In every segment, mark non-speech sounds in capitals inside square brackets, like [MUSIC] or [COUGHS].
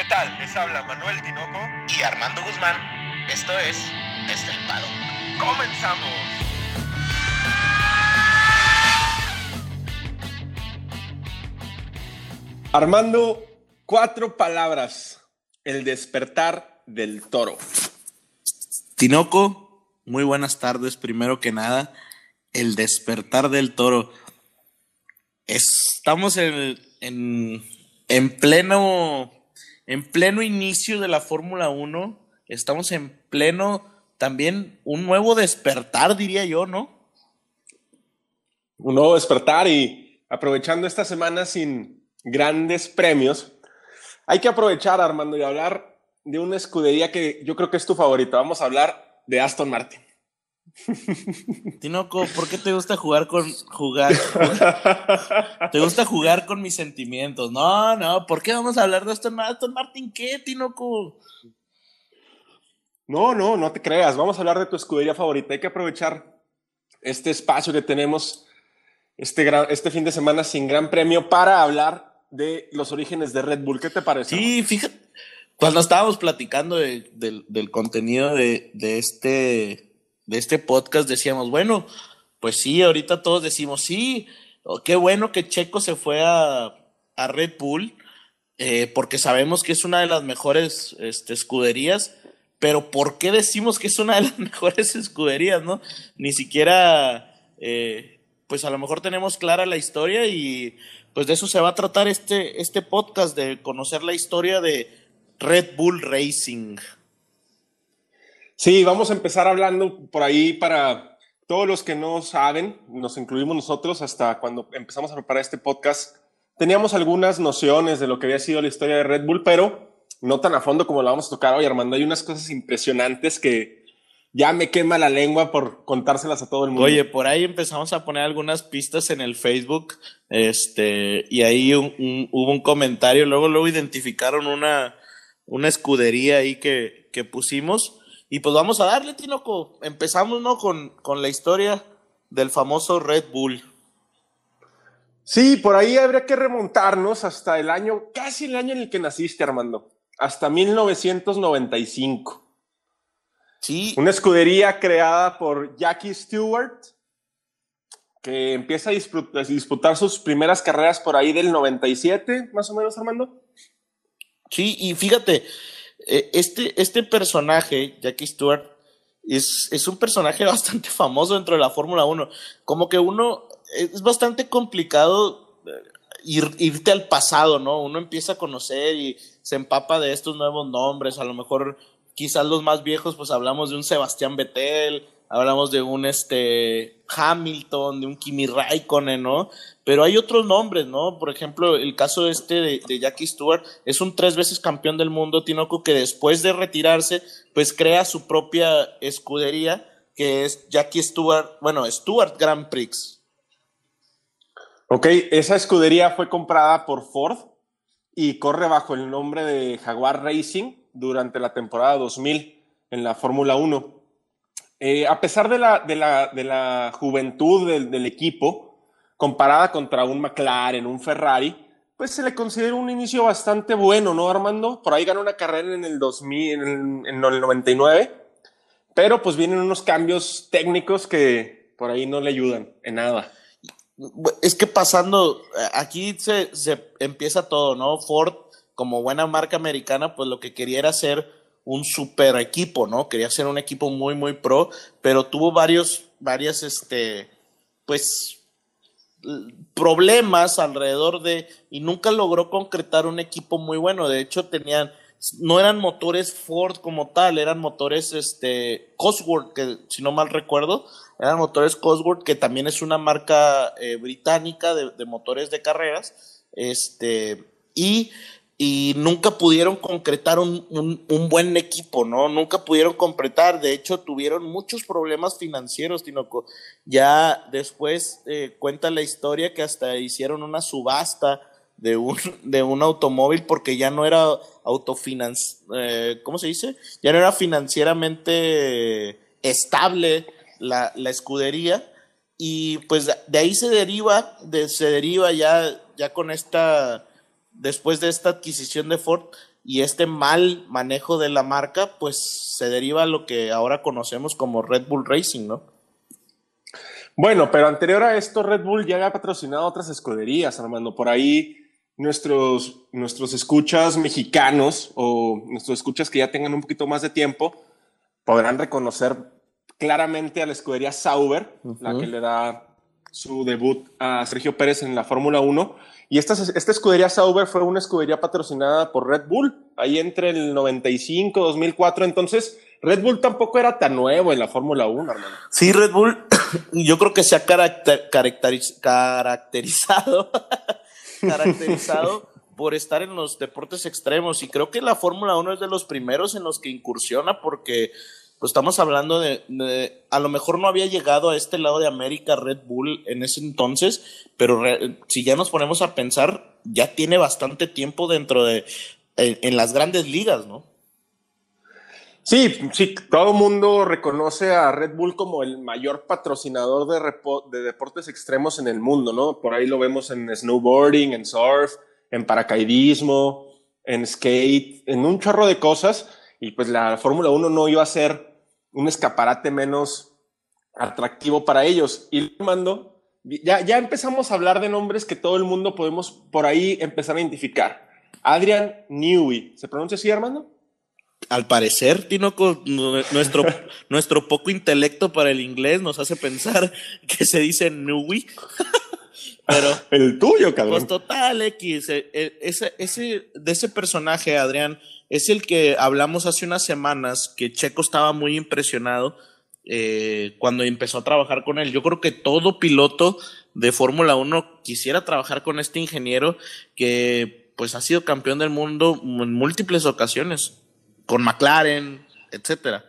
¿Qué tal? Les habla Manuel Tinoco y Armando Guzmán. Esto es Estelpado. ¡Comenzamos! Armando, cuatro palabras. El despertar del toro. Tinoco, muy buenas tardes. Primero que nada, el despertar del toro. Estamos en, en, en pleno en pleno inicio de la Fórmula 1, estamos en pleno también un nuevo despertar, diría yo, ¿no? Un nuevo despertar y aprovechando esta semana sin grandes premios, hay que aprovechar, Armando, y hablar de una escudería que yo creo que es tu favorita. Vamos a hablar de Aston Martin. [LAUGHS] Tinoco, ¿por qué te gusta jugar con jugar, Te gusta jugar con mis sentimientos. No, no, ¿por qué vamos a hablar de Aston, Aston Martin? ¿Qué, Tinoco? No, no, no te creas. Vamos a hablar de tu escudería favorita. Hay que aprovechar este espacio que tenemos este, este fin de semana sin gran premio para hablar de los orígenes de Red Bull. ¿Qué te parece? Sí, fíjate. Cuando estábamos platicando del contenido de, de este de este podcast decíamos, bueno, pues sí, ahorita todos decimos, sí, oh, qué bueno que Checo se fue a, Red Bull, eh, porque sabemos que es una de las mejores este, escuderías, pero ¿por qué decimos que es una de las [LAUGHS] mejores escuderías, no? Ni siquiera, eh, pues a lo mejor tenemos clara la historia y pues de eso se va a tratar este, este podcast, de conocer la historia de Red Bull Racing. Sí, vamos a empezar hablando por ahí para todos los que no saben, nos incluimos nosotros hasta cuando empezamos a preparar este podcast. Teníamos algunas nociones de lo que había sido la historia de Red Bull, pero no tan a fondo como la vamos a tocar hoy, Armando. Hay unas cosas impresionantes que ya me quema la lengua por contárselas a todo el mundo. Oye, por ahí empezamos a poner algunas pistas en el Facebook, este, y ahí hubo un comentario, luego luego identificaron una, una escudería ahí que, que pusimos y pues vamos a darle, Tinoco. Empezamos, ¿no? Con, con la historia del famoso Red Bull. Sí, por ahí habría que remontarnos hasta el año, casi el año en el que naciste, Armando, hasta 1995. Sí. Una escudería creada por Jackie Stewart, que empieza a disputar, a disputar sus primeras carreras por ahí del 97, más o menos, Armando. Sí, y fíjate, este, este personaje, Jackie Stewart, es, es un personaje [LAUGHS] bastante famoso dentro de la Fórmula 1. Como que uno, es bastante complicado eh, irte al pasado, ¿no? Uno empieza a conocer y se empapa de estos nuevos nombres, a lo mejor quizás los más viejos, pues hablamos de un Sebastián Vettel, hablamos de un este Hamilton, de un Kimi Raikkonen, ¿no? Pero hay otros nombres, ¿no? Por ejemplo, el caso este de, Jackie Stewart es un tres veces campeón del mundo, Tinoco, que después de retirarse, pues crea su propia escudería, que es Jackie Stewart, bueno, Stewart Grand Prix. Ok, esa escudería fue comprada por Ford y corre bajo el nombre de Jaguar Racing durante la temporada 2000 en la Fórmula 1. Eh, a pesar de la, de la, de la juventud del, del, equipo, comparada contra un McLaren, un Ferrari, pues se le considera un inicio bastante bueno, ¿no, Armando? Por ahí ganó una carrera en el 2000, en el, en el 99, pero pues vienen unos cambios técnicos que por ahí no le ayudan en nada. Es que pasando, aquí se, se empieza todo, ¿no? Ford, como buena marca americana, pues lo que quería era hacer un super equipo, ¿no? Quería ser un equipo muy, muy pro, pero tuvo varios, varias, este, pues, problemas alrededor de, y nunca logró concretar un equipo muy bueno. De hecho, tenían, no eran motores Ford como tal, eran motores, este, Cosworth, que si no mal recuerdo, eran motores Cosworth, que también es una marca eh, británica de, de motores de carreras, este, y y nunca pudieron concretar un, un, buen equipo, ¿no? Nunca pudieron completar, de hecho tuvieron muchos problemas financieros, Tinoco. Ya después eh, cuenta la historia que hasta hicieron una subasta de un, [LAUGHS] de un automóvil porque ya no era autofinanci eh, ¿cómo se dice? Ya no era financieramente estable la, la escudería y pues de ahí se deriva, de, se deriva ya, ya con esta después de esta adquisición de Ford y este mal manejo de la marca, pues se deriva a lo que ahora conocemos como Red Bull Racing, ¿no? Bueno, pero anterior a esto, Red Bull ya había patrocinado otras escuderías, Armando. Por ahí nuestros, nuestros escuchas mexicanos o nuestros escuchas que ya tengan un poquito más de tiempo podrán reconocer claramente a la escudería Sauber, la que le da su debut a Sergio Pérez en la Fórmula 1. Y esta, esta escudería Sauber fue una escudería patrocinada por Red Bull, ahí entre el 95, 2004. Entonces, Red Bull tampoco era tan nuevo en la Fórmula 1, hermano. Sí, Red Bull, [CLEARS THROAT] yo creo que se ha caracterizado, [LAUGHS] caracterizado por estar en los deportes extremos. Y creo que la Fórmula 1 es de los primeros en los que incursiona porque pues estamos hablando de, a lo mejor no había llegado a este lado de América Red Bull en ese entonces, pero si ya nos ponemos a pensar, ya tiene bastante tiempo dentro de, en, las grandes ligas, ¿no? Sí, sí, todo el mundo reconoce a Red Bull como el mayor patrocinador de, de deportes extremos en el mundo, ¿no? Por ahí lo vemos en snowboarding, en surf, en paracaidismo, en skate, en un chorro de cosas. Y pues la Fórmula 1 no iba a ser un escaparate menos atractivo para ellos. Y mando, ya, ya empezamos a hablar de nombres que todo el mundo podemos por ahí empezar a identificar. Adrian Newey, ¿se pronuncia así, Armando? Al parecer, Tinoco, nuestro, [LAUGHS] nuestro poco intelecto para el inglés nos hace pensar que se dice Newey. [LAUGHS] Pero, el tuyo, cabrón. Pues total, X. E, e, ese, ese, de ese personaje, Adrián, es el que hablamos hace unas semanas, que Checo estaba muy impresionado eh, cuando empezó a trabajar con él. Yo creo que todo piloto de Fórmula 1 quisiera trabajar con este ingeniero que pues ha sido campeón del mundo en múltiples ocasiones, con McLaren, etcétera.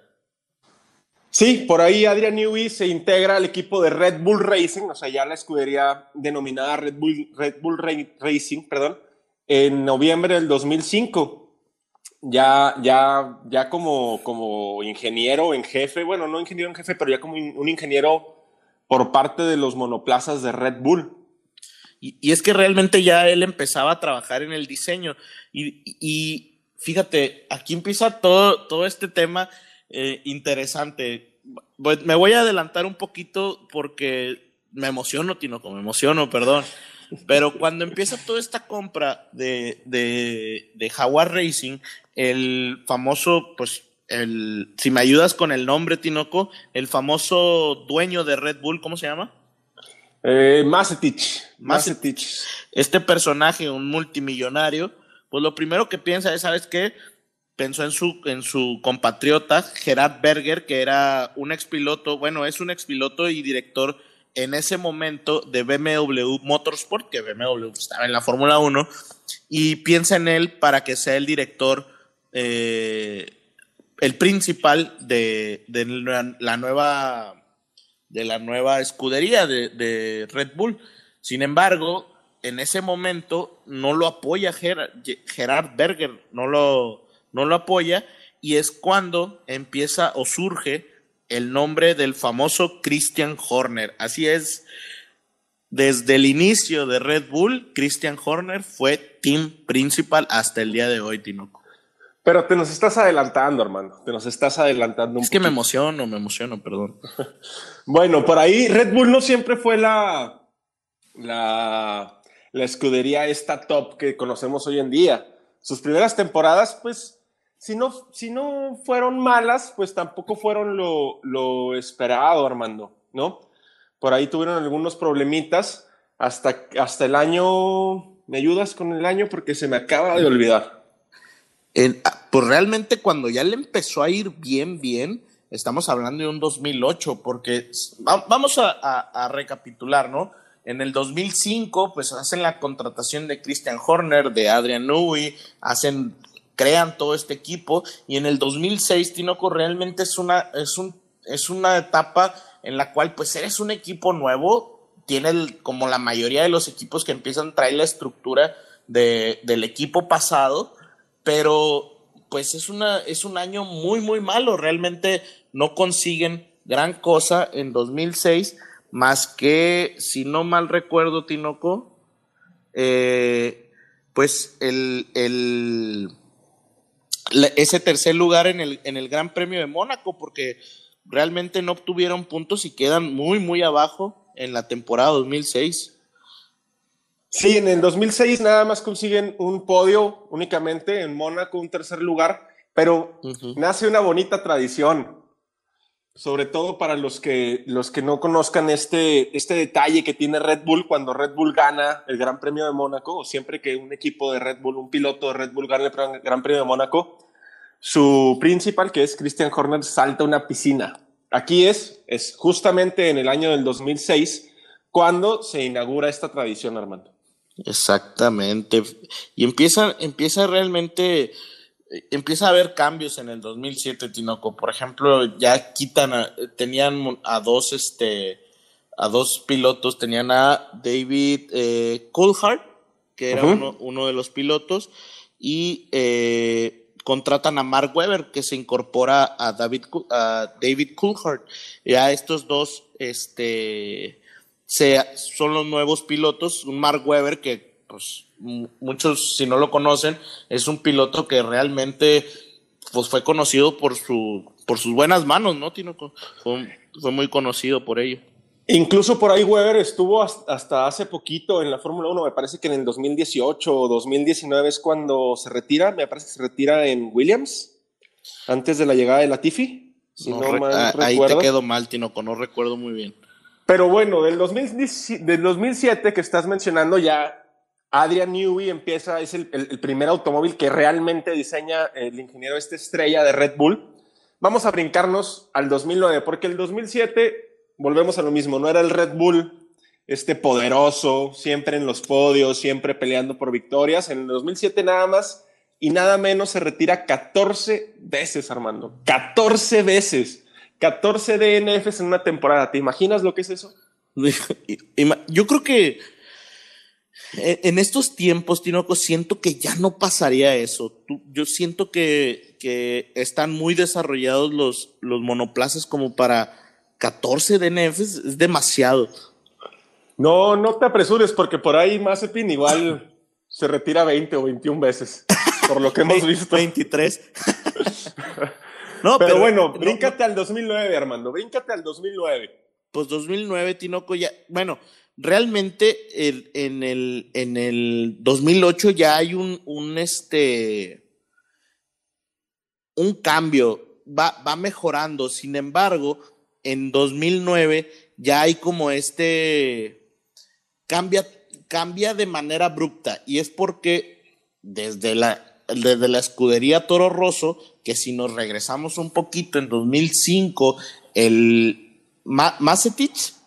Sí, por ahí Adrian Newey se integra al equipo de Red Bull Racing, o sea, ya la escudería denominada Red Bull, Red Bull Racing, perdón, en noviembre del 2005 ya, ya, ya como, como ingeniero en jefe, bueno, no ingeniero en jefe, pero ya como un ingeniero por parte de los monoplazas de Red Bull. Y, es que realmente ya él empezaba a trabajar en el diseño. Y, fíjate, aquí empieza todo, todo este tema eh, interesante. Me voy a adelantar un poquito porque me emociono, Tinoco, me emociono, perdón. Pero cuando empieza toda esta compra de, de, de Jaguar Racing, el famoso, pues, el, si me ayudas con el nombre, Tinoco, el famoso dueño de Red Bull, ¿cómo se llama? Eh, Este personaje, un multimillonario, pues lo primero que piensa es, ¿sabes qué? Pensó en su, en su compatriota Gerard Berger, que era un expiloto, bueno, es un expiloto y director en ese momento de BMW Motorsport, que BMW estaba en la Fórmula 1, y piensa en él para que sea el director eh, el principal de, la, nueva de la nueva escudería de, Red Bull. Sin embargo, en ese momento no lo apoya Gerard, Berger, no lo, no lo apoya, y es cuando empieza o surge el nombre del famoso Christian Horner. Así es, desde el inicio de Red Bull, Christian Horner fue team principal hasta el día de hoy, Tinoco. Pero te nos estás adelantando, hermano. Te nos estás adelantando un Es que me emociono, me emociono, perdón. [LAUGHS] bueno, por ahí Red Bull no siempre fue la, la, la escudería esta top que conocemos hoy en día. Sus primeras temporadas, pues, si no, si no fueron malas, pues tampoco fueron lo, lo esperado, Armando, ¿no? Por ahí tuvieron algunos problemitas hasta, hasta el año. ¿Me ayudas con el año? Porque se me acaba de olvidar. Ah, pues realmente cuando ya le empezó a ir bien, bien, estamos hablando de un 2008, porque vamos a, recapitular, ¿no? En el 2005, pues hacen la contratación de Christian Horner, de Adrian Newey, hacen, crean todo este equipo, y en el 2006, Tinoco, realmente es una, es un, es una etapa en la cual, pues eres un equipo nuevo, tiene como la mayoría de los equipos que empiezan a traer la estructura de, del equipo pasado, pero pues es, una, es un año muy, muy malo. Realmente no consiguen gran cosa en 2006, más que, si no mal recuerdo, Tinoco, eh, pues el, el ese tercer lugar en el, en el Gran Premio de Mónaco, porque realmente no obtuvieron puntos y quedan muy, muy abajo en la temporada 2006. Sí, en el 2006 nada más consiguen un podio únicamente en Mónaco, un tercer lugar, pero nace una bonita tradición, sobre todo para los que, los que no conozcan este, este detalle que tiene Red Bull cuando Red Bull gana el Gran Premio de Mónaco, o siempre que un equipo de Red Bull, un piloto de Red Bull gana el Gran Premio de Mónaco, su principal, que es Christian Horner, salta a una piscina. Aquí es, es justamente en el año del 2006 cuando se inaugura esta tradición, Armando. Exactamente. Y empieza, empieza realmente, empieza a haber cambios en el 2007, Tinoco. Por ejemplo, ya quitan, tenían a dos, este, a dos pilotos, tenían a David eh, Coulthard, que era uno, de los pilotos, y eh, contratan a Mark Webber, que se incorpora a David, a David Coulthard. Y a estos dos, este, son los nuevos pilotos. Un Mark Webber que, pues, muchos, si no lo conocen, es un piloto que realmente pues, fue conocido por, su, por sus buenas manos, ¿no? Fue, fue muy conocido por ello. Incluso por ahí Weber estuvo hasta hace poquito en la Fórmula 1, me parece que en el 2018 o 2019 es cuando se retira, me parece que se retira en Williams, antes de la llegada de Latifi. Si no, ah, ahí te quedo mal, Tinoco, no recuerdo muy bien. Pero bueno, del, 2007 que estás mencionando ya, Adrian Newey empieza, es el, primer automóvil que realmente diseña el ingeniero este estrella de Red Bull. Vamos a brincarnos al 2009, porque el 2007, volvemos a lo mismo, no era el Red Bull este poderoso, siempre en los podios, siempre peleando por victorias. En el 2007 nada más y nada menos se retira 14 veces, Armando. 14 veces. 14 DNFs en una temporada. ¿Te imaginas lo que es eso? Yo creo que en estos tiempos, Tinoco, siento que ya no pasaría eso. Yo siento que, que están muy desarrollados los, los monoplazas como para 14 DNFs. Es demasiado. No, no te apresures porque por ahí Mazepin igual se retira 20 o 21 veces, por lo que [LAUGHS] hemos visto. 23. [LAUGHS] No, pero, bueno, bríncate al 2009, Armando, bríncate al 2009. Pues 2009, Tinoco, ya, bueno, realmente en, el, en el 2008 ya hay un, un, este, un cambio, va, va mejorando, sin embargo, en 2009 ya hay como este, cambia, cambia de manera abrupta. Y es porque desde la, desde la escudería Toro Rosso, que si nos regresamos un poquito en 2005, el Ma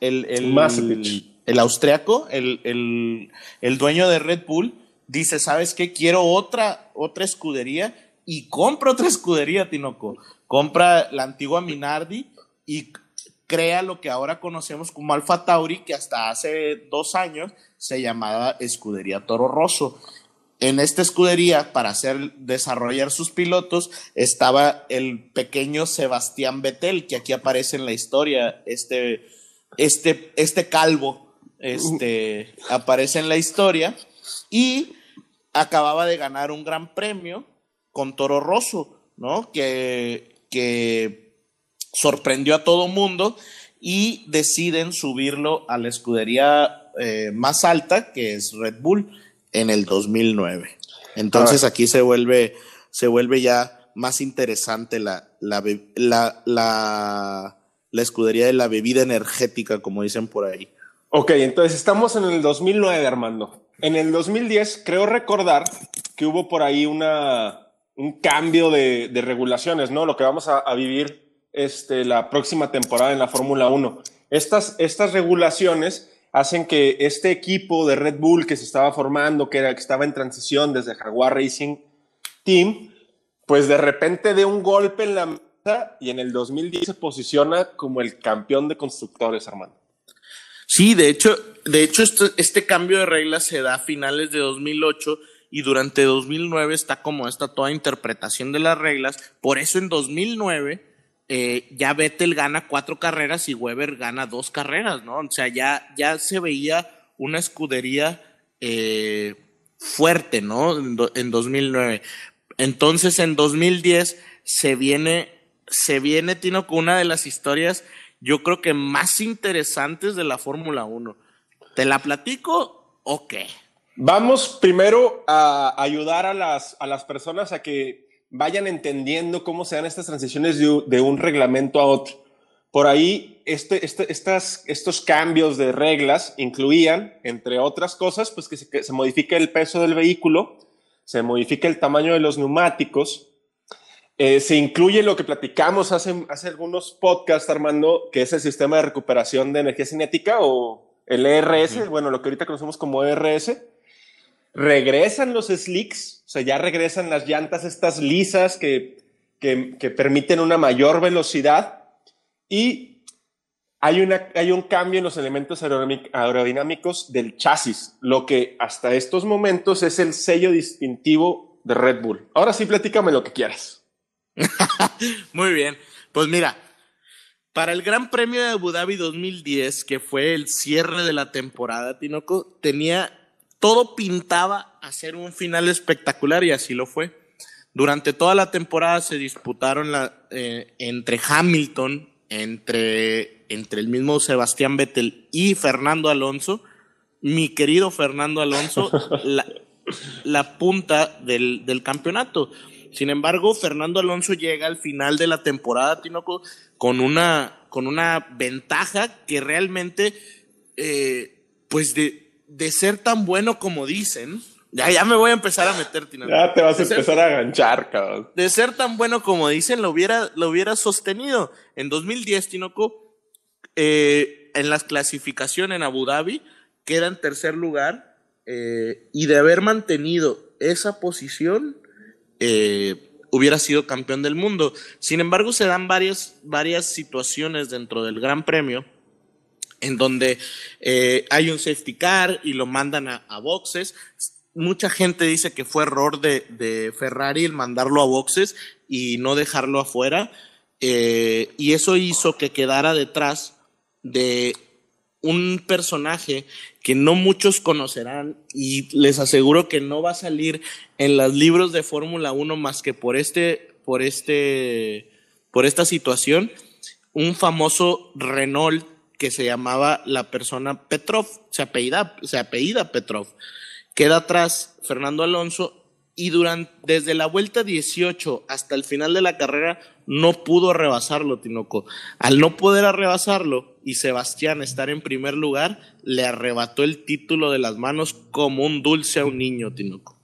el, el, el, austriaco, el, el, dueño de Red Bull, dice, ¿sabes qué? Quiero otra, otra escudería y compra otra escudería, Tinoco. Compra la antigua Minardi y crea lo que ahora conocemos como Alfa Tauri, que hasta hace dos años se llamaba Escudería Toro Rosso. En esta escudería, para hacer desarrollar sus pilotos, estaba el pequeño Sebastián Vettel, que aquí aparece en la historia, este, este, este calvo, este, aparece en la historia, y acababa de ganar un gran premio con Toro Rosso, ¿no? Que, que sorprendió a todo mundo y deciden subirlo a la escudería eh, más alta, que es Red Bull en el 2009. Entonces aquí se vuelve, se vuelve ya más interesante la, la, la, la, escudería de la bebida energética, como dicen por ahí. Ok, entonces estamos en el 2009, Armando. En el 2010 creo recordar que hubo por ahí una, un cambio de, de regulaciones, ¿no? Lo que vamos a, a, vivir este, la próxima temporada en la Fórmula 1. Estas, estas regulaciones hacen que este equipo de Red Bull que se estaba formando, que, era, que estaba en transición desde Jaguar Racing Team, pues de repente de un golpe en la mesa y en el 2010 se posiciona como el campeón de constructores, Armando. Sí, de hecho, de hecho este, este cambio de reglas se da a finales de 2008 y durante 2009 está como esta toda interpretación de las reglas. Por eso en 2009 eh, ya Vettel gana cuatro carreras y Weber gana dos carreras, ¿no? O sea, ya, ya se veía una escudería eh, fuerte, ¿no? En, 2009. Entonces, en 2010 se viene, se viene, Tino, con una de las historias, yo creo que más interesantes de la Fórmula 1. ¿Te la platico o qué? Vamos primero a ayudar a las, a las personas a que vayan entendiendo cómo se dan estas transiciones de, un reglamento a otro. Por ahí, este, este, estas, estos cambios de reglas incluían, entre otras cosas, pues que se, que se modifique el peso del vehículo, se modifica el tamaño de los neumáticos, eh, se incluye lo que platicamos hace, hace algunos podcasts, Armando, que es el sistema de recuperación de energía cinética o el ERS, bueno, lo que ahorita conocemos como ERS. Regresan los slicks, o sea, ya regresan las llantas estas lisas que, que, permiten una mayor velocidad y hay, una, hay un cambio en los elementos aerodinámicos del chasis, lo que hasta estos momentos es el sello distintivo de Red Bull. Ahora sí, platícame lo que quieras. [LAUGHS] Muy bien. Pues mira, para el Gran Premio de Abu Dhabi 2010, que fue el cierre de la temporada, Tinoco, tenía todo pintaba a ser un final espectacular y así lo fue. Durante toda la temporada se disputaron la, eh, entre Hamilton entre, entre el mismo Sebastián Vettel y Fernando Alonso, mi querido Fernando Alonso, [LAUGHS] la, punta del, campeonato. Sin embargo, Fernando Alonso llega al final de la temporada, Tinoco, con una, con una ventaja que realmente, eh, pues de, de ser tan bueno como dicen, ya, ya me voy a empezar a meter, Tinoco. Ya te vas a empezar a aganchar, cabrón. De ser tan bueno como dicen, lo hubiera, lo hubiera sostenido. En 2010, Tinoco, eh, en las clasificaciones en Abu Dhabi, queda en tercer lugar eh, y de haber mantenido esa posición, eh, hubiera sido campeón del mundo. Sin embargo, se dan varias, varias situaciones dentro del Gran Premio en donde hay un safety car y lo mandan a, a boxes mucha gente dice que fue error de, Ferrari el mandarlo a boxes y no dejarlo afuera. Eh, y eso hizo que quedara detrás de un personaje que no muchos conocerán y les aseguro que no va a salir en los libros de Fórmula 1 más que por este, por este, por esta situación, un famoso Renault que se llamaba la persona Petrov, se apellida, se apellida Petrov. Queda atrás Fernando Alonso y durante, desde la vuelta 18 hasta el final de la carrera no pudo rebasarlo, Tinoco. Al no poder rebasarlo y Sebastián estar en primer lugar, le arrebató el título de las manos como un dulce a un niño, Tinoco.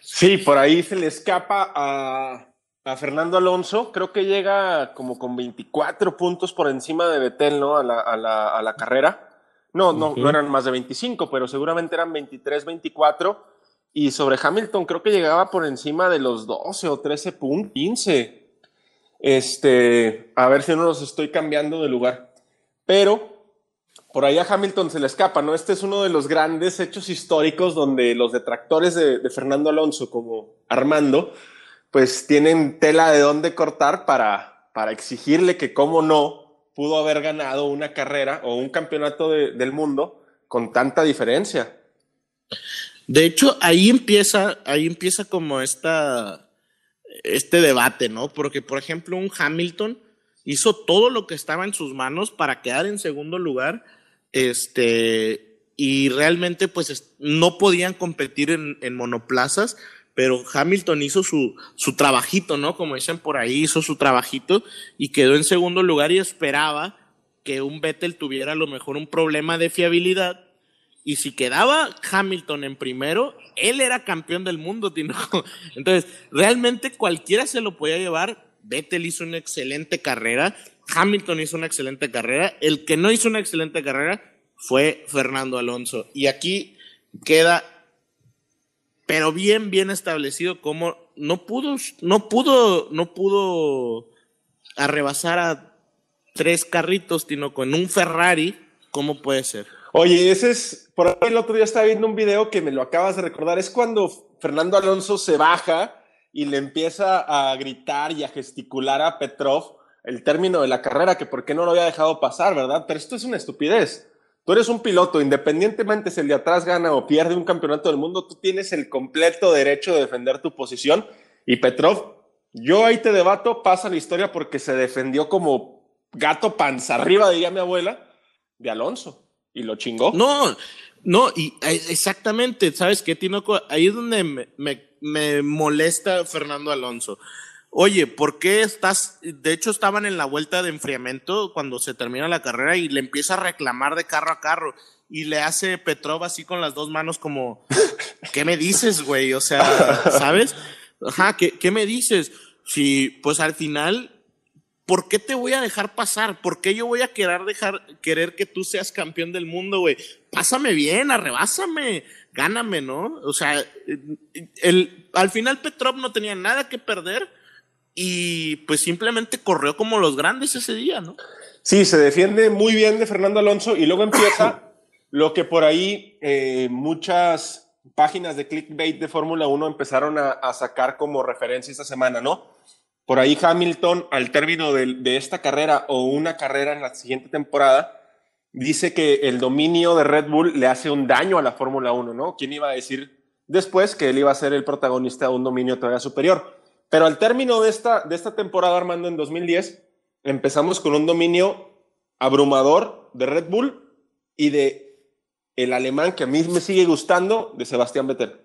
Sí, por ahí se le escapa a, a Fernando Alonso. Creo que llega como con 24 puntos por encima de Betel, ¿no? A la, a la, a la carrera. No, no, no eran más de 25, pero seguramente eran 23, 24. Y sobre Hamilton creo que llegaba por encima de los 12 o 13 puntos, 15. Este, a ver si no los estoy cambiando de lugar. Pero por ahí a Hamilton se le escapa, ¿no? Este es uno de los grandes hechos históricos donde los detractores de, de Fernando Alonso, como Armando, pues tienen tela de dónde cortar para, para exigirle que, cómo no, pudo haber ganado una carrera o un campeonato del mundo con tanta diferencia. De hecho, ahí empieza, ahí empieza como esta, este debate, ¿no? Porque, por ejemplo, un Hamilton hizo todo lo que estaba en sus manos para quedar en segundo lugar, este, y realmente, pues, no podían competir en, en monoplazas pero Hamilton hizo su, su trabajito, ¿no? Como dicen por ahí, hizo su trabajito y quedó en segundo lugar y esperaba que un Vettel tuviera a lo mejor un problema de fiabilidad. Y si quedaba Hamilton en primero, él era campeón del mundo, [LAUGHS] Tino. Entonces, realmente cualquiera se lo podía llevar. Vettel hizo una excelente carrera, Hamilton hizo una excelente carrera. El que no hizo una excelente carrera fue Fernando Alonso. Y aquí queda pero bien, bien establecido como no pudo, no pudo, no pudo arrebasar a tres carritos, sino con un Ferrari, ¿cómo puede ser? Oye, ese es, por ahí el otro día estaba viendo un video que me lo acabas de recordar, es cuando Fernando Alonso se baja y le empieza a gritar y a gesticular a Petrov el término de la carrera, que por qué no lo había dejado pasar, ¿verdad? Pero esto es una estupidez Tú eres un piloto, independientemente si el de atrás gana o pierde un campeonato del mundo, tú tienes el completo derecho de defender tu posición. Y Petrov, yo ahí te debato, pasa la historia porque se defendió como gato panza arriba, diría mi abuela, de Alonso. Y lo chingó. No, no, y eh, exactamente, ¿sabes qué, Tinoco? Ahí es donde me, me, me molesta Fernando Alonso. Oye, ¿por qué estás? De hecho, estaban en la vuelta de enfriamiento cuando se termina la carrera y le empieza a reclamar de carro a carro y le hace Petrov así con las dos manos como, ¿qué me dices, güey? O sea, ¿sabes? Ajá, ¿qué, ¿qué me dices? Si, pues al final, ¿por qué te voy a dejar pasar? ¿Por qué yo voy a querer dejar, querer que tú seas campeón del mundo, güey? Pásame bien, arrebásame, gáname, ¿no? O sea, el, al final Petrov no tenía nada que perder y pues simplemente corrió como los grandes ese día, ¿no? Sí, se defiende muy bien de Fernando Alonso y luego empieza [COUGHS] lo que por ahí eh, muchas páginas de clickbait de Fórmula 1 empezaron a, a, sacar como referencia esta semana, ¿no? Por ahí Hamilton, al término de, de esta carrera o una carrera en la siguiente temporada, dice que el dominio de Red Bull le hace un daño a la Fórmula 1, ¿no? ¿Quién iba a decir después que él iba a ser el protagonista de un dominio todavía superior? Pero al término de esta, de esta temporada, Armando, en 2010, empezamos con un dominio abrumador de Red Bull y de el alemán que a mí me sigue gustando, de Sebastián Vettel.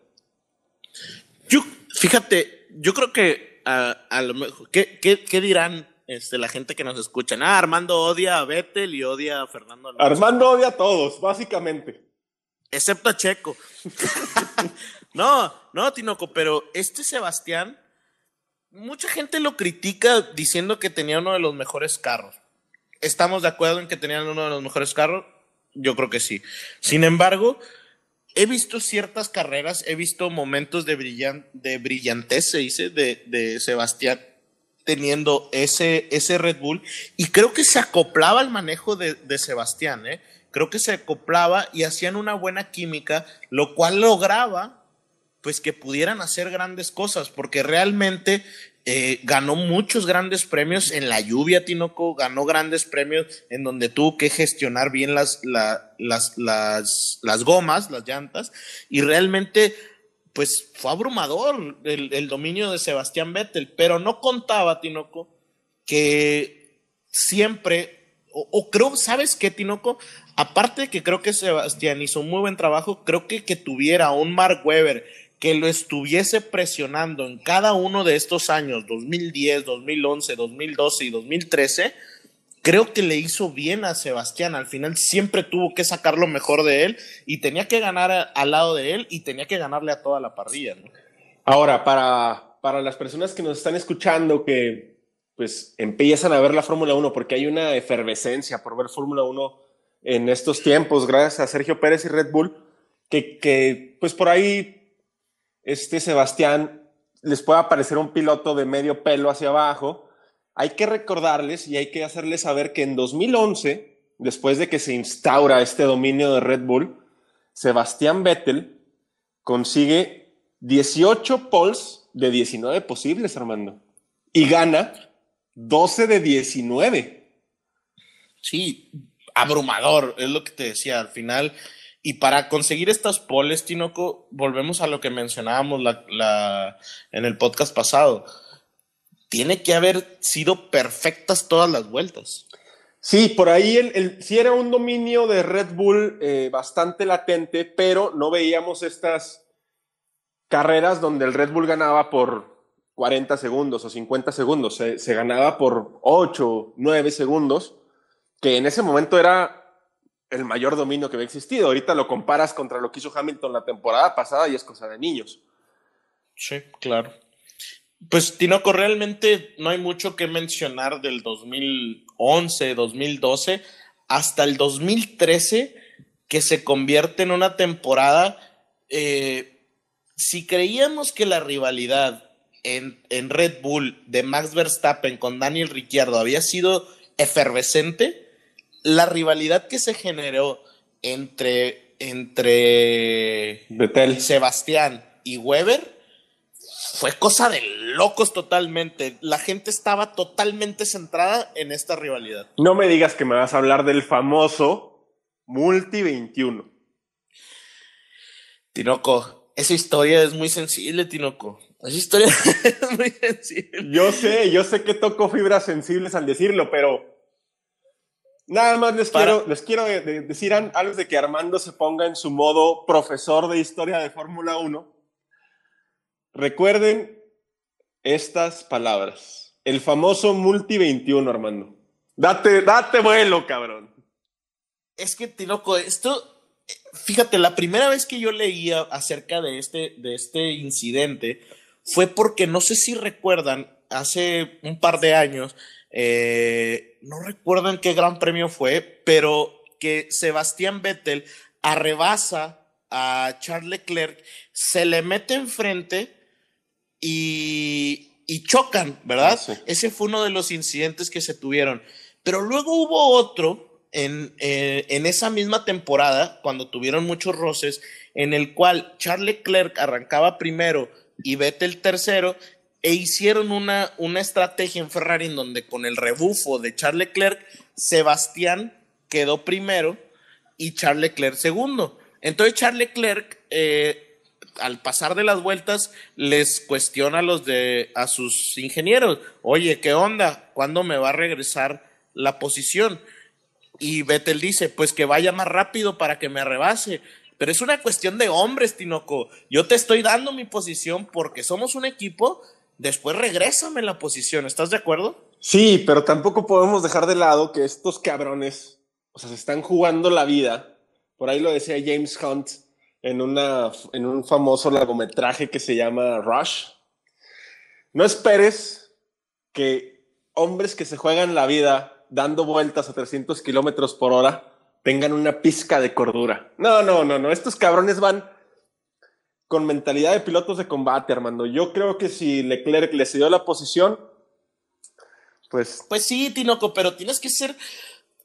Yo, fíjate, yo creo que a lo mejor, ¿qué, qué, qué dirán este, la gente que nos escucha? Ah, Armando odia a Vettel y odia a Fernando Alonso. Armando odia a todos, básicamente. Excepto a Checo. [LAUGHS] no, no, Tinoco, pero este Sebastián mucha gente lo critica diciendo que tenía uno de los mejores carros. ¿Estamos de acuerdo en que tenían uno de los mejores carros? Yo creo que sí. Sin embargo, he visto ciertas carreras, he visto momentos de, brillan, de brillantez, se dice, de, de Sebastián teniendo ese, ese Red Bull y creo que se acoplaba al manejo de, de Sebastián, ¿eh? creo que se acoplaba y hacían una buena química, lo cual lograba pues que pudieran hacer grandes cosas, porque realmente eh, ganó muchos grandes premios en la lluvia, Tinoco, ganó grandes premios en donde tuvo que gestionar bien las, la, las, las, las, gomas, las llantas, y realmente, pues fue abrumador el, el dominio de Sebastián Vettel, pero no contaba, Tinoco, que siempre, o, o creo, ¿sabes qué, Tinoco? Aparte de que creo que Sebastián hizo un muy buen trabajo, creo que que tuviera un Mark Webber, que lo estuviese presionando en cada uno de estos años, 2010, 2011, 2012 y 2013, creo que le hizo bien a Sebastián. Al final siempre tuvo que sacar lo mejor de él y tenía que ganar al lado de él y tenía que ganarle a toda la parrilla. Ahora, para, para las personas que nos están escuchando que pues empiezan a ver la Fórmula 1 porque hay una efervescencia por ver Fórmula 1 en estos tiempos, gracias a Sergio Pérez y Red Bull, que, que pues por ahí este Sebastián les pueda parecer un piloto de medio pelo hacia abajo, hay que recordarles y hay que hacerles saber que en 2011, después de que se instaura este dominio de Red Bull, Sebastián Vettel consigue 18 poles de 19 posibles, Armando, y gana 12 de 19. Sí, abrumador, es lo que te decía, al final y para conseguir estas poles, Tinoco, volvemos a lo que mencionábamos la, en el podcast pasado. Tiene que haber sido perfectas todas las vueltas. Sí, por ahí el, sí era un dominio de Red Bull eh, bastante latente, pero no veíamos estas carreras donde el Red Bull ganaba por 40 segundos o 50 segundos. Se, se ganaba por 8, 9 segundos, que en ese momento era el mayor dominio que había existido. Ahorita lo comparas contra lo que hizo Hamilton la temporada pasada y es cosa de niños. Sí, claro. Pues Tinoco, realmente no hay mucho que mencionar del 2011, 2012, hasta el 2013, que se convierte en una temporada. Eh, si creíamos que la rivalidad en, en Red Bull de Max Verstappen con Daniel Ricciardo había sido efervescente, la rivalidad que se generó entre, entre Betel. Sebastián y Weber fue cosa de locos totalmente. La gente estaba totalmente centrada en esta rivalidad. No me digas que me vas a hablar del famoso Multi 21. Tinoco, esa historia es muy sensible, Tinoco. Esa historia [LAUGHS] es muy sensible. Yo sé, yo sé que toco fibras sensibles al decirlo, pero nada más les quiero, les quiero decir antes de que Armando se ponga en su modo profesor de historia de Fórmula 1. Recuerden estas palabras. El famoso Multi 21, Armando. Date, date vuelo, cabrón. Es que, Tinoco, esto fíjate, la primera vez que yo leía acerca de este, de este incidente fue porque no sé si recuerdan, hace un par de años, eh, no recuerdan qué gran premio fue, pero que Sebastián Vettel arrebasa a Charles Leclerc, se le mete enfrente y, y chocan, ¿verdad? Ah, Ese fue uno de los incidentes que se tuvieron. Pero luego hubo otro en, eh, en, esa misma temporada, cuando tuvieron muchos roces, en el cual Charles Leclerc arrancaba primero y Vettel tercero, e hicieron una, una estrategia en Ferrari en donde con el rebufo de Charles Leclerc, Sebastián quedó primero y Charles Leclerc segundo. Entonces Charles Leclerc, eh, al pasar de las vueltas, les cuestiona a los de a sus ingenieros, oye, ¿qué onda? ¿Cuándo me va a regresar la posición? Y Vettel dice, pues que vaya más rápido para que me arrebase. Pero es una cuestión de hombres, Tinoco. Yo te estoy dando mi posición porque somos un equipo. Después regrésame la posición. ¿Estás de acuerdo? Sí, pero tampoco podemos dejar de lado que estos cabrones, o sea, se están jugando la vida. Por ahí lo decía James Hunt en, una, en un famoso largometraje que se llama Rush. No esperes que hombres que se juegan la vida dando vueltas a 300 kilómetros por hora tengan una pizca de cordura. No, no, no, no. Estos cabrones van con mentalidad de pilotos de combate, Armando. Yo creo que si Leclerc le cedió la posición, pues. Pues sí, Tinoco, pero tienes que ser.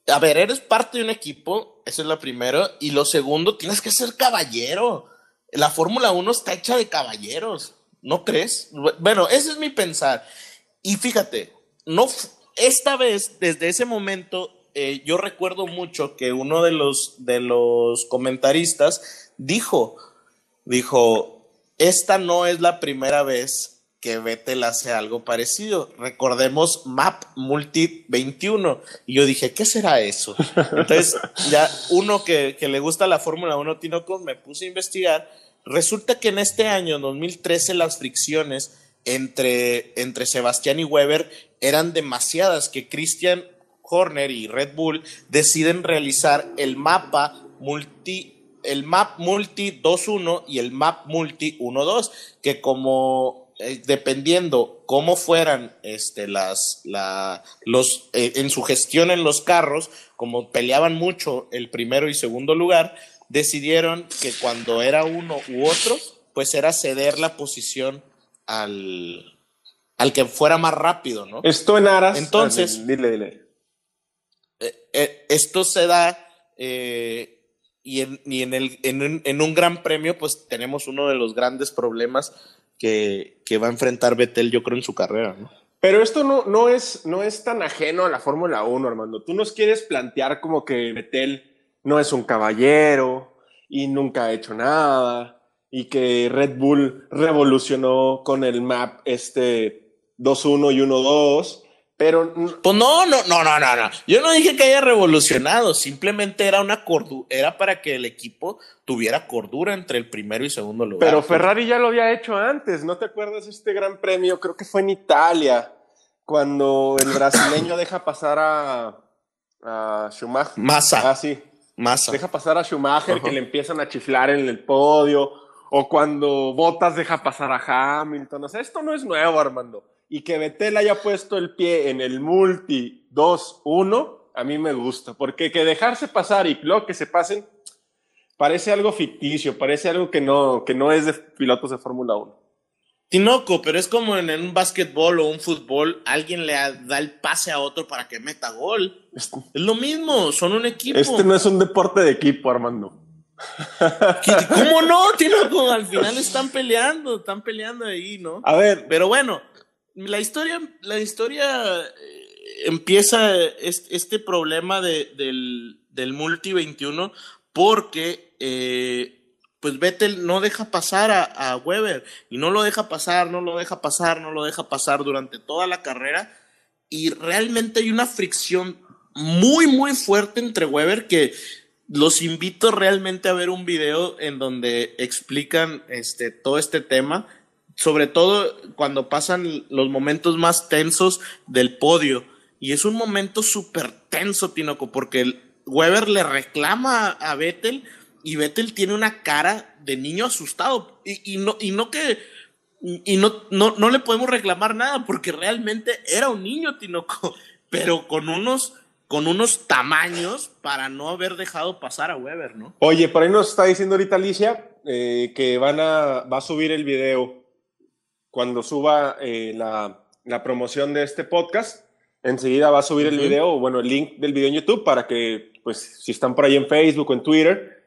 A ver, eres parte de un equipo, eso es lo primero. Y lo segundo, tienes que ser caballero. La Fórmula 1 está hecha de caballeros, ¿no crees? Bueno, ese es mi pensar. Y fíjate, no, esta vez, desde ese momento, eh, yo recuerdo mucho que uno de los, de los comentaristas dijo, dijo, esta no es la primera vez que Vettel hace algo parecido. Recordemos Map Multi 21. Y yo dije, ¿qué será eso? Entonces, [LAUGHS] ya uno que, que le gusta la Fórmula 1, Tinoco, me puse a investigar. Resulta que en este año, 2013, las fricciones entre, entre Sebastián y Weber eran demasiadas que Christian Horner y Red Bull deciden realizar el mapa multi el map multi 2.1 y el map multi 1.2 que como eh, dependiendo cómo fueran este las la, los eh, en su gestión en los carros como peleaban mucho el primero y segundo lugar decidieron que cuando era uno u otro pues era ceder la posición al, al que fuera más rápido, ¿no? Esto en aras. Entonces, ah, dile, dile. Eh, esto se da y, en, y en, el, en, un, en, un, gran premio, pues tenemos uno de los grandes problemas que, que, va a enfrentar Vettel, yo creo, en su carrera, ¿no? Pero esto no, no, es, no es tan ajeno a la Fórmula 1, Armando. Tú nos quieres plantear como que Vettel no es un caballero y nunca ha hecho nada y que Red Bull revolucionó con el map este 2-1 y 1-2, pero... Pues no, no, no, no, no, no. Yo no dije que haya revolucionado, simplemente era una cordura, era para que el equipo tuviera cordura entre el primero y segundo lugar. Pero Ferrari ya lo había hecho antes, ¿no te acuerdas este gran premio? Creo que fue en Italia, cuando el brasileño deja pasar a, a Schumacher. Massa. Ah, sí. Massa. Deja pasar a Schumacher, que le empiezan a chiflar en el podio o cuando Botas deja pasar a Hamilton. O sea, esto no es nuevo, Armando. Y que Vettel haya puesto el pie en el multi 2-1, a mí me gusta. Porque que dejarse pasar y luego que se pasen, parece algo ficticio, parece algo que no, que no es de pilotos de Fórmula 1. Tinoco, pero es como en un básquetbol o un fútbol, alguien le da el pase a otro para que meta gol. Este, es lo mismo, son un equipo. Este no es un deporte de equipo, Armando. [LAUGHS] ¿Cómo no? Tinoco? Al final están peleando, están peleando ahí, ¿no? A ver. Pero bueno, la historia, la historia empieza este, problema de, del, del Multi 21 porque eh, pues Vettel no deja pasar a, a, Weber y no lo deja pasar, no lo deja pasar, no lo deja pasar durante toda la carrera y realmente hay una fricción muy muy fuerte entre Weber que los invito realmente a ver un video en donde explican este, todo este tema, sobre todo cuando pasan los momentos más tensos del podio. Y es un momento súper tenso, Tinoco, porque Weber le reclama a Vettel y Vettel tiene una cara de niño asustado. Y, y no, y no que. Y no, no, no le podemos reclamar nada porque realmente era un niño, Tinoco, [LAUGHS] pero con unos con unos tamaños para no haber dejado pasar a Weber, ¿no? Oye, por ahí nos está diciendo ahorita Alicia eh, que van a, va a subir el video cuando suba eh, la, la, promoción de este podcast. Enseguida va a subir el video, bueno, el link del video en YouTube para que, pues, si están por ahí en Facebook o en Twitter,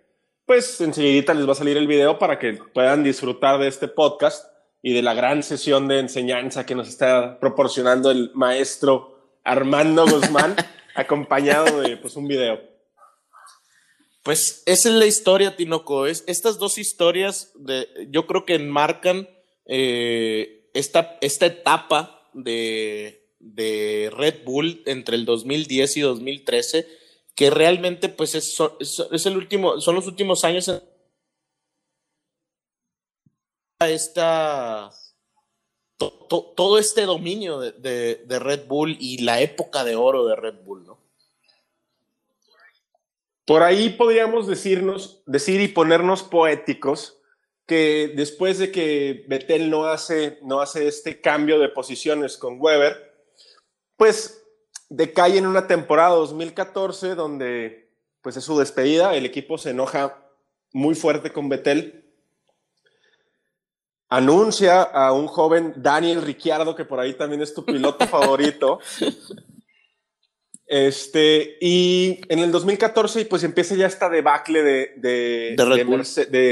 pues enseguida les va a salir el video para que puedan disfrutar de este podcast y de la gran sesión de enseñanza que nos está proporcionando el maestro Armando Guzmán. [LAUGHS] acompañado de pues, un video. Pues esa es la historia, Tinoco. Es, estas dos historias de, yo creo que enmarcan eh, esta, esta etapa de, de, Red Bull entre el 2010 y 2013, que realmente pues es, es, el último, son los últimos años en esta todo este dominio de, Red Bull y la época de oro de Red Bull, ¿no? Por ahí podríamos decirnos, decir y ponernos poéticos que después de que Vettel no hace, no hace este cambio de posiciones con Weber, pues decae en una temporada 2014 donde pues es su despedida, el equipo se enoja muy fuerte con Vettel anuncia a un joven Daniel Ricciardo, que por ahí también es tu piloto [LAUGHS] favorito. Este, y en el 2014, pues empieza ya esta debacle de, de,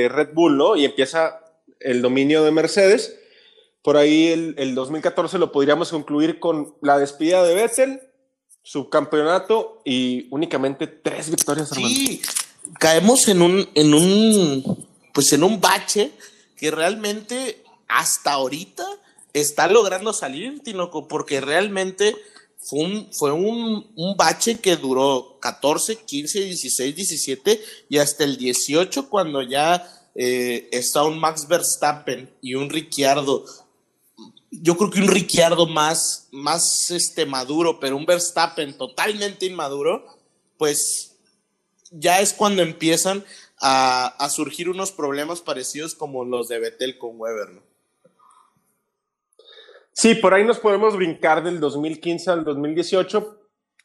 Red, Bull. ¿no? Y empieza el dominio de Mercedes. Por ahí el, el, 2014 lo podríamos concluir con la despedida de Vettel, subcampeonato y únicamente tres victorias. Sí, caemos en un, en un, pues en un bache que realmente hasta ahorita está logrando salir, Tinoco, porque realmente fue un, fue un, un, bache que duró 14, 15, 16, 17 y hasta el 18 cuando ya eh, está un Max Verstappen y un Ricciardo. Yo creo que un Ricciardo más, más este, maduro, pero un Verstappen totalmente inmaduro, pues ya es cuando empiezan a, surgir unos problemas parecidos como los de Vettel con Weber, ¿no? Sí, por ahí nos podemos brincar del 2015 al 2018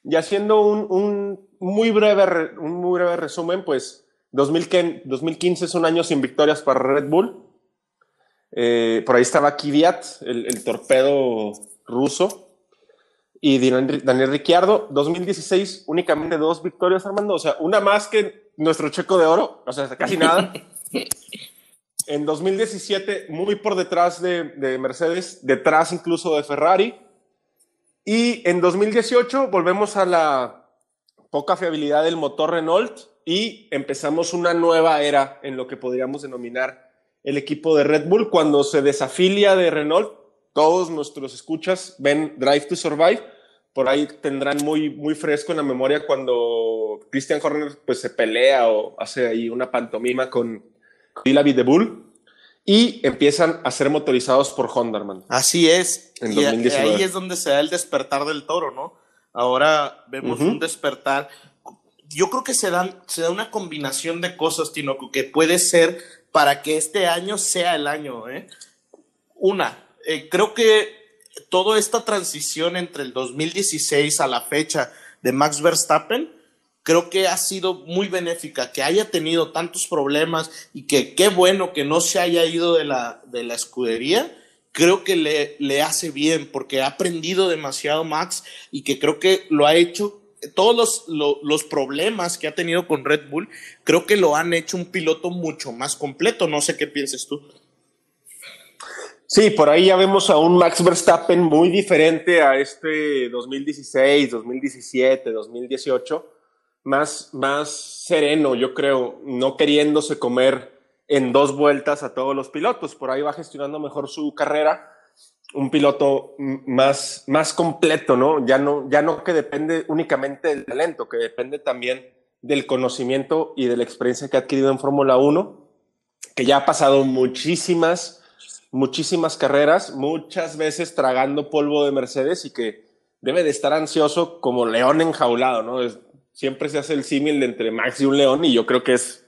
y haciendo un, muy, breve, un muy breve resumen, pues 2015 es un año sin victorias para Red Bull. Eh, por ahí estaba Kvyat, el, torpedo ruso, y Daniel Ricciardo. 2016 únicamente dos victorias, Armando. O sea, una más que nuestro checo de oro, o sea, casi nada. [LAUGHS] En 2017, muy por detrás de, Mercedes, detrás incluso de Ferrari. Y en 2018 volvemos a la poca fiabilidad del motor Renault y empezamos una nueva era en lo que podríamos denominar el equipo de Red Bull. Cuando se desafilia de Renault, todos nuestros escuchas ven Drive to Survive por ahí tendrán muy, muy fresco en la memoria cuando Christian Horner pues, se pelea o hace ahí una pantomima con Dilavi de Bull y empiezan a ser motorizados por Honda, Así es. En y ahí es donde se da el despertar del toro, ¿no? Ahora vemos un despertar. Yo creo que se, dan, se da una combinación de cosas, Tinoco, que puede ser para que este año sea el año. ¿eh? Una, eh, creo que toda esta transición entre el 2016 a la fecha de Max Verstappen, creo que ha sido muy benéfica, que haya tenido tantos problemas y que qué bueno que no se haya ido de la, de la escudería, creo que le, le hace bien porque ha aprendido demasiado Max y que creo que lo ha hecho, todos los, los problemas que ha tenido con Red Bull, creo que lo han hecho un piloto mucho más completo, no sé qué pienses tú. Sí, por ahí ya vemos a un Max Verstappen muy diferente a este 2016, 2017, 2018, más, más sereno, yo creo, no queriéndose comer en dos vueltas a todos los pilotos. Por ahí va gestionando mejor su carrera. Un piloto más, más completo, ¿no? Ya, ¿no? ya no que depende únicamente del talento, que depende también del conocimiento y de la experiencia que ha adquirido en Fórmula 1, que ya ha pasado muchísimas, muchísimas carreras, muchas veces tragando polvo de Mercedes y que debe de estar ansioso como león enjaulado, ¿no? Siempre se hace el símil entre Max y un león y yo creo que es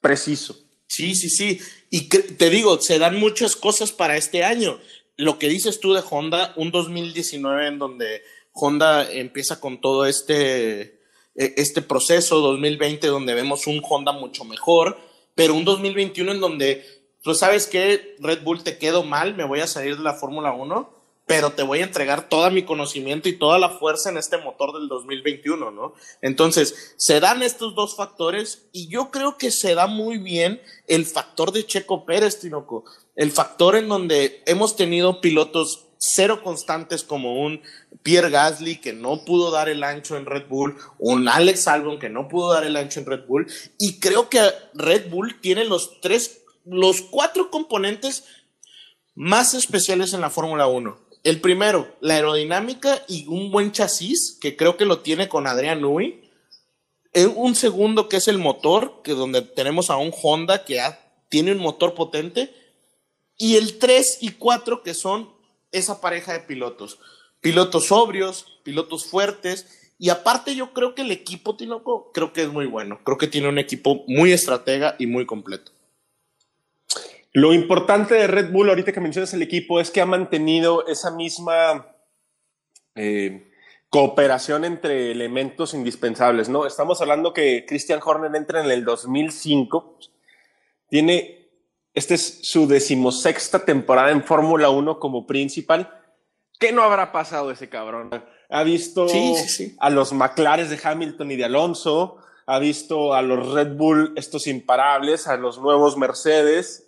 preciso. Sí, sí, sí. Y te digo, se dan muchas cosas para este año. Lo que dices tú de Honda, un 2019 en donde Honda empieza con todo este, e, este proceso, 2020 donde vemos un Honda mucho mejor, pero un 2021 en donde, tú sabes que Red Bull te quedo mal, me voy a salir de la Fórmula 1 pero te voy a entregar todo mi conocimiento y toda la fuerza en este motor del 2021, ¿no? Entonces, se dan estos dos factores y yo creo que se da muy bien el factor de Checo Pérez, Tinoco, el factor en donde hemos tenido pilotos cero constantes como un Pierre Gasly que no pudo dar el ancho en Red Bull, un Alex Albon que no pudo dar el ancho en Red Bull y creo que Red Bull tiene los tres, los cuatro componentes más especiales en la Fórmula 1 el primero, la aerodinámica y un buen chasis, que creo que lo tiene con Adrián Nui. Un segundo, que es el motor, que donde tenemos a un Honda que tiene un motor potente. Y el 3 y 4, que son esa pareja de pilotos. Pilotos sobrios, pilotos fuertes. Y aparte, yo creo que el equipo Tinoco, creo que es muy bueno. Creo que tiene un equipo muy estratega y muy completo. Lo importante de Red Bull, ahorita que mencionas el equipo, es que ha mantenido esa misma eh, cooperación entre elementos indispensables, ¿no? Estamos hablando que Christian Horner entra en el 2005, tiene, esta es su decimosexta temporada en Fórmula 1 como principal. ¿Qué no habrá pasado ese cabrón? Ha visto a los McLaren de Hamilton y de Alonso, ha visto a los Red Bull, estos imparables, a los nuevos Mercedes,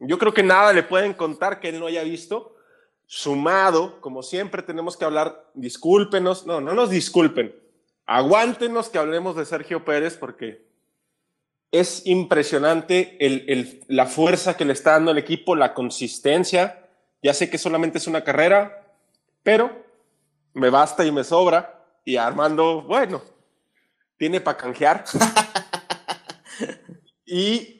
yo creo que nada le pueden contar que él no haya visto. Sumado, como siempre tenemos que hablar, discúlpenos, no, no nos disculpen, aguántenos que hablemos de Sergio Pérez porque es impresionante el, la fuerza que le está dando el equipo, la consistencia. Ya sé que solamente es una carrera, pero me basta y me sobra. Y Armando, bueno, tiene para canjear. [LAUGHS] y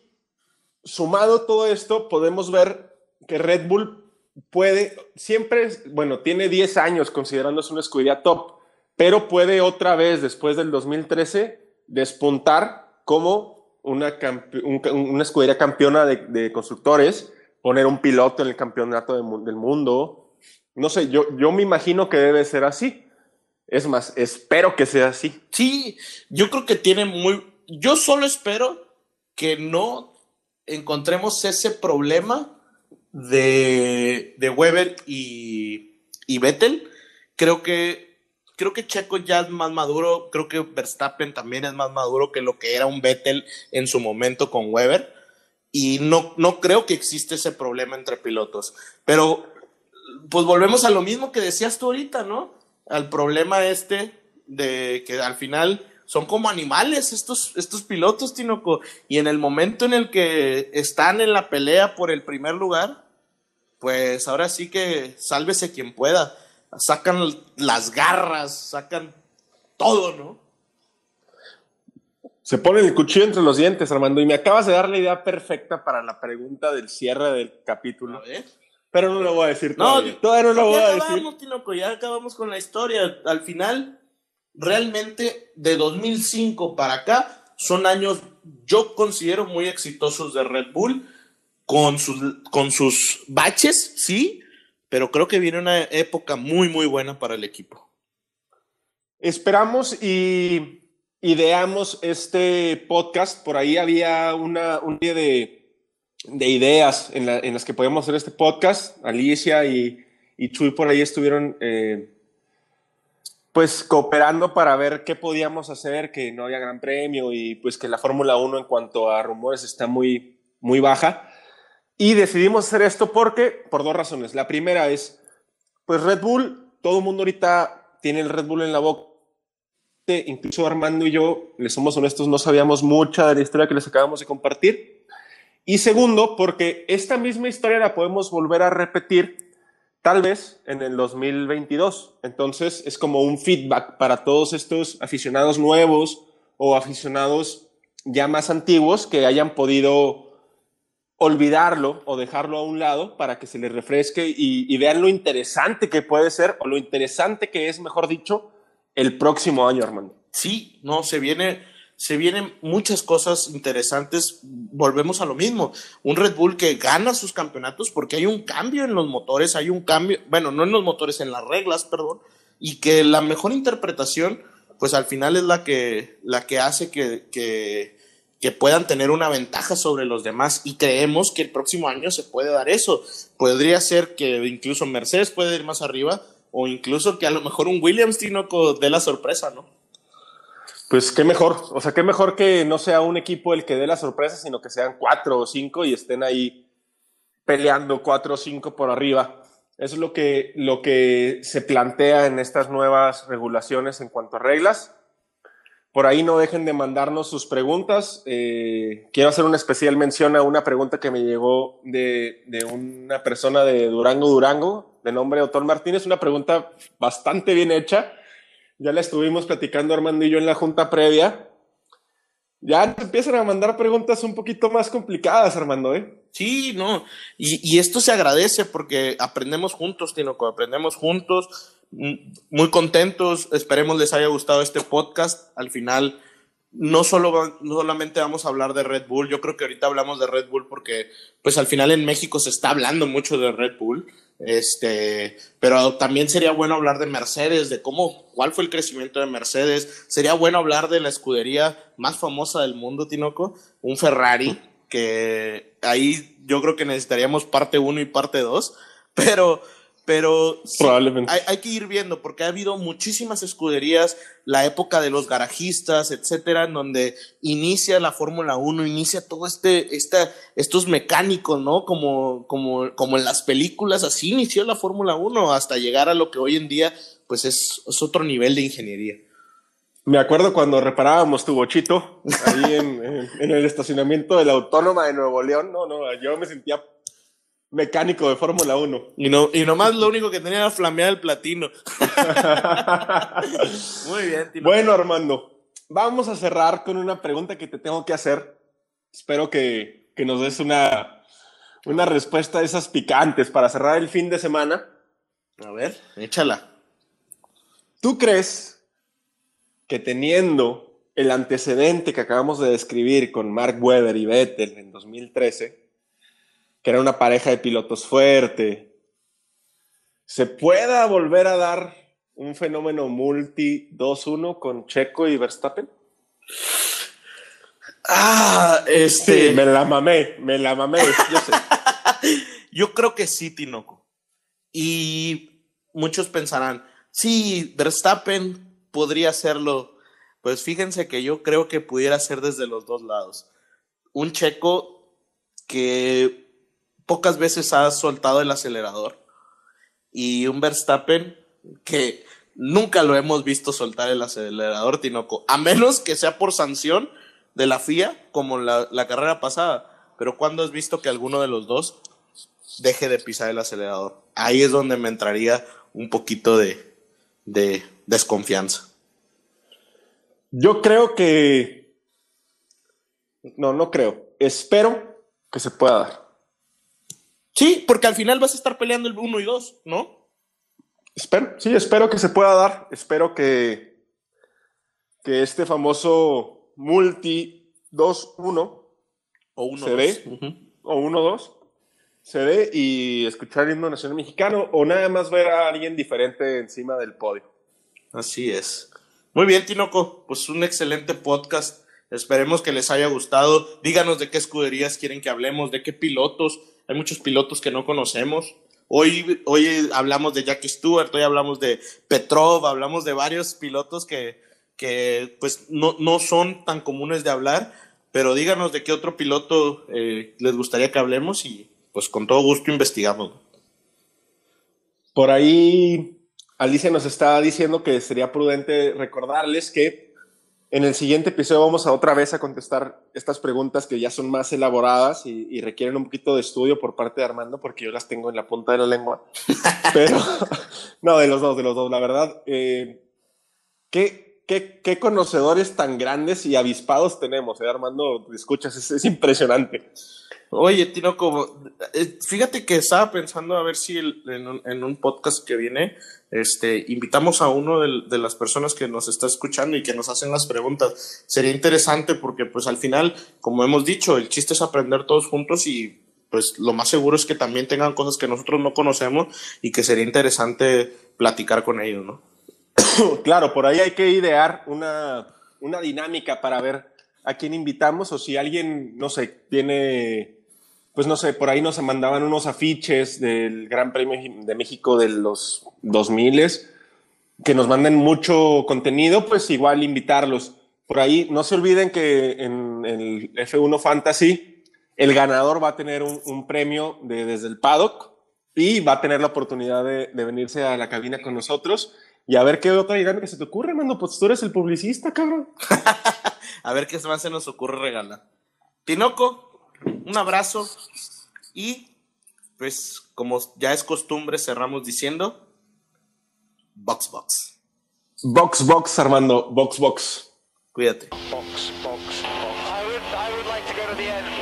sumado todo esto, podemos ver que Red Bull puede, siempre, bueno, tiene 10 años considerándose una escudería top, pero puede otra vez, después del 2013, despuntar como una, una escudería campeona de, constructores, poner un piloto en el campeonato del mundo. No sé, yo, yo me imagino que debe ser así. Es más, espero que sea así. Sí, yo creo que tiene muy... Yo solo espero que no encontremos ese problema de, de Weber y, y Vettel. Creo que, creo que Checo ya es más maduro, creo que Verstappen también es más maduro que lo que era un Vettel en su momento con Weber. Y no, no creo que existe ese problema entre pilotos. Pero, pues volvemos a lo mismo que decías tú ahorita, ¿no? Al problema este de que al final son como animales estos, estos pilotos, Tinoco. Y en el momento en el que están en la pelea por el primer lugar, pues ahora sí que sálvese quien pueda. Sacan las garras, sacan todo, ¿no? Se pone el cuchillo entre los dientes, Armando, y me acabas de dar la idea perfecta para la pregunta del cierre del capítulo. Pero no lo voy a decir. No, todavía no lo voy a decir. Tinoco, ya acabamos con la historia. Al final, realmente de 2005 para acá son años, yo considero muy exitosos de Red Bull, con sus, con sus baches, sí, pero creo que viene una época muy, muy buena para el equipo. Esperamos y ideamos este podcast. Por ahí había una, un día de, de ideas en, en, las que podíamos hacer este podcast. Alicia y, y Chuy por ahí estuvieron eh, pues cooperando para ver qué podíamos hacer, que no había gran premio y pues que la Fórmula 1 en cuanto a rumores está muy, muy baja. Y decidimos hacer esto porque, por dos razones. La primera es, pues Red Bull, todo el mundo ahorita tiene el Red Bull en la boca incluso Armando y yo, les somos honestos, no sabíamos mucha de la historia que les acabamos de compartir. Y segundo, porque esta misma historia la podemos volver a repetir tal vez en el 2022. Entonces es como un feedback para todos estos aficionados nuevos o aficionados ya más antiguos que hayan podido olvidarlo o dejarlo a un lado para que se les refresque y, vean lo interesante que puede ser o lo interesante que es, mejor dicho, el próximo año, Armando. Sí, no, se viene, se vienen muchas cosas interesantes. Volvemos a lo mismo. Un Red Bull que gana sus campeonatos porque hay un cambio en los motores, hay un cambio, bueno, no en los motores, en las reglas, perdón, y que la mejor interpretación, pues al final es la que, la que hace que, que puedan tener una ventaja sobre los demás y creemos que el próximo año se puede dar eso. Podría ser que incluso Mercedes puede ir más arriba o incluso que a lo mejor un Williams tiene dé la sorpresa, ¿no? Pues qué mejor, o sea, qué mejor que no sea un equipo el que dé la sorpresa, sino que sean cuatro o cinco y estén ahí peleando cuatro o cinco por arriba. Eso es lo que, lo que se plantea en estas nuevas regulaciones en cuanto a reglas. Por ahí no dejen de mandarnos sus preguntas. Eh, quiero hacer una especial mención a una pregunta que me llegó de, una persona de Durango, Durango, de nombre Otón Martínez. Una pregunta bastante bien hecha. Ya la estuvimos platicando Armando y yo en la junta previa. Ya empiezan a mandar preguntas un poquito más complicadas, Armando, ¿eh? Sí, no. Y, esto se agradece porque aprendemos juntos, Tinoco, aprendemos juntos muy contentos, esperemos les haya gustado este podcast. Al final, no, solo, solamente vamos a hablar de Red Bull, yo creo que ahorita hablamos de Red Bull porque pues al final en México se está hablando mucho de Red Bull, este, pero también sería bueno hablar de Mercedes, de cómo, cuál fue el crecimiento de Mercedes, sería bueno hablar de la escudería más famosa del mundo, Tinoco, un Ferrari, que ahí yo creo que necesitaríamos parte 1 y parte 2, pero pero Probablemente. Hay, que ir viendo porque ha habido muchísimas escuderías, la época de los garajistas, etcétera, en donde inicia la Fórmula 1, inicia todo este, esta, estos mecánicos, ¿no? Como, como, como en las películas, así inició la Fórmula 1 hasta llegar a lo que hoy en día, pues es, otro nivel de ingeniería. Me acuerdo cuando reparábamos tu bochito ahí en, en el estacionamiento de la Autónoma de Nuevo León, no, no, yo me sentía mecánico de Fórmula 1. Y, no, y nomás lo único que tenía era flamear el platino. [LAUGHS] Muy bien, Tino. Bueno, Armando, vamos a cerrar con una pregunta que te tengo que hacer. Espero que, que nos des una, una respuesta de esas picantes para cerrar el fin de semana. A ver, échala. ¿Tú crees que teniendo el antecedente que acabamos de describir con Mark Webber y Vettel en 2013, que era una pareja de pilotos fuerte, ¿se pueda volver a dar un fenómeno multi 2-1 con Checo y Verstappen? Ah, este. me la mamé, me la mamé, yo sé. [LAUGHS] yo creo que sí, Tinoco. Y muchos pensarán, sí, Verstappen podría hacerlo. Pues fíjense que yo creo que pudiera ser desde los dos lados. Un checo que pocas veces ha soltado el acelerador. Y un Verstappen que nunca lo hemos visto soltar el acelerador, Tinoco, a menos que sea por sanción de la FIA, como la, carrera pasada. Pero cuando has visto que alguno de los dos deje de pisar el acelerador? Ahí es donde me entraría un poquito de, de desconfianza. Yo creo que... No, no creo. Espero que se pueda dar. Sí, porque al final vas a estar peleando el 1 y 2, ¿no? Espero, sí, espero que se pueda dar. Espero que, que este famoso multi 2-1 o 1 se dé, o 1-2 se dé y escuchar el himno nacional mexicano o nada más ver a alguien diferente encima del podio. Así es. Muy bien, Tinoco, pues un excelente podcast. Esperemos que les haya gustado. Díganos de qué escuderías quieren que hablemos, de qué pilotos hay muchos pilotos que no conocemos. Hoy, hoy hablamos de Jackie Stewart, hoy hablamos de Petrov, hablamos de varios pilotos que, que pues no, no son tan comunes de hablar, pero díganos de qué otro piloto eh, les gustaría que hablemos y pues con todo gusto investigamos. Por ahí Alicia nos está diciendo que sería prudente recordarles que en el siguiente episodio vamos a otra vez a contestar estas preguntas que ya son más elaboradas y, requieren un poquito de estudio por parte de Armando, porque yo las tengo en la punta de la lengua. [LAUGHS] Pero, [LAUGHS] no, de los dos, de los dos, la verdad. Eh, ¿qué, qué, qué, conocedores tan grandes y avispados tenemos, eh, Armando? Escuchas, es, es impresionante. Oye, Tino, como, eh, fíjate que estaba pensando a ver si en, un, podcast que viene, este, invitamos a uno de, las personas que nos está escuchando y que nos hacen las preguntas. Sería interesante porque, pues, al final, como hemos dicho, el chiste es aprender todos juntos y, pues, lo más seguro es que también tengan cosas que nosotros no conocemos y que sería interesante platicar con ellos, ¿no? [COUGHS] Claro, por ahí hay que idear una, una dinámica para ver a quién invitamos o si alguien, no sé, tiene pues no sé, por ahí nos mandaban unos afiches del Gran Premio de México de los 2000 que nos manden mucho contenido, pues igual invitarlos. Por ahí, no se olviden que en el F1 Fantasy el ganador va a tener un, premio de, desde el paddock y va a tener la oportunidad de, venirse a la cabina con nosotros y a ver qué otra dinámica se te ocurre, mando. Pues tú eres el publicista, cabrón. [LAUGHS] a ver qué más se nos ocurre regalar. Tinoco, un abrazo y pues como ya es costumbre cerramos diciendo Box Box. Box Box Armando, Box Box. Cuídate. Box Box. I would, I would like to go to the end.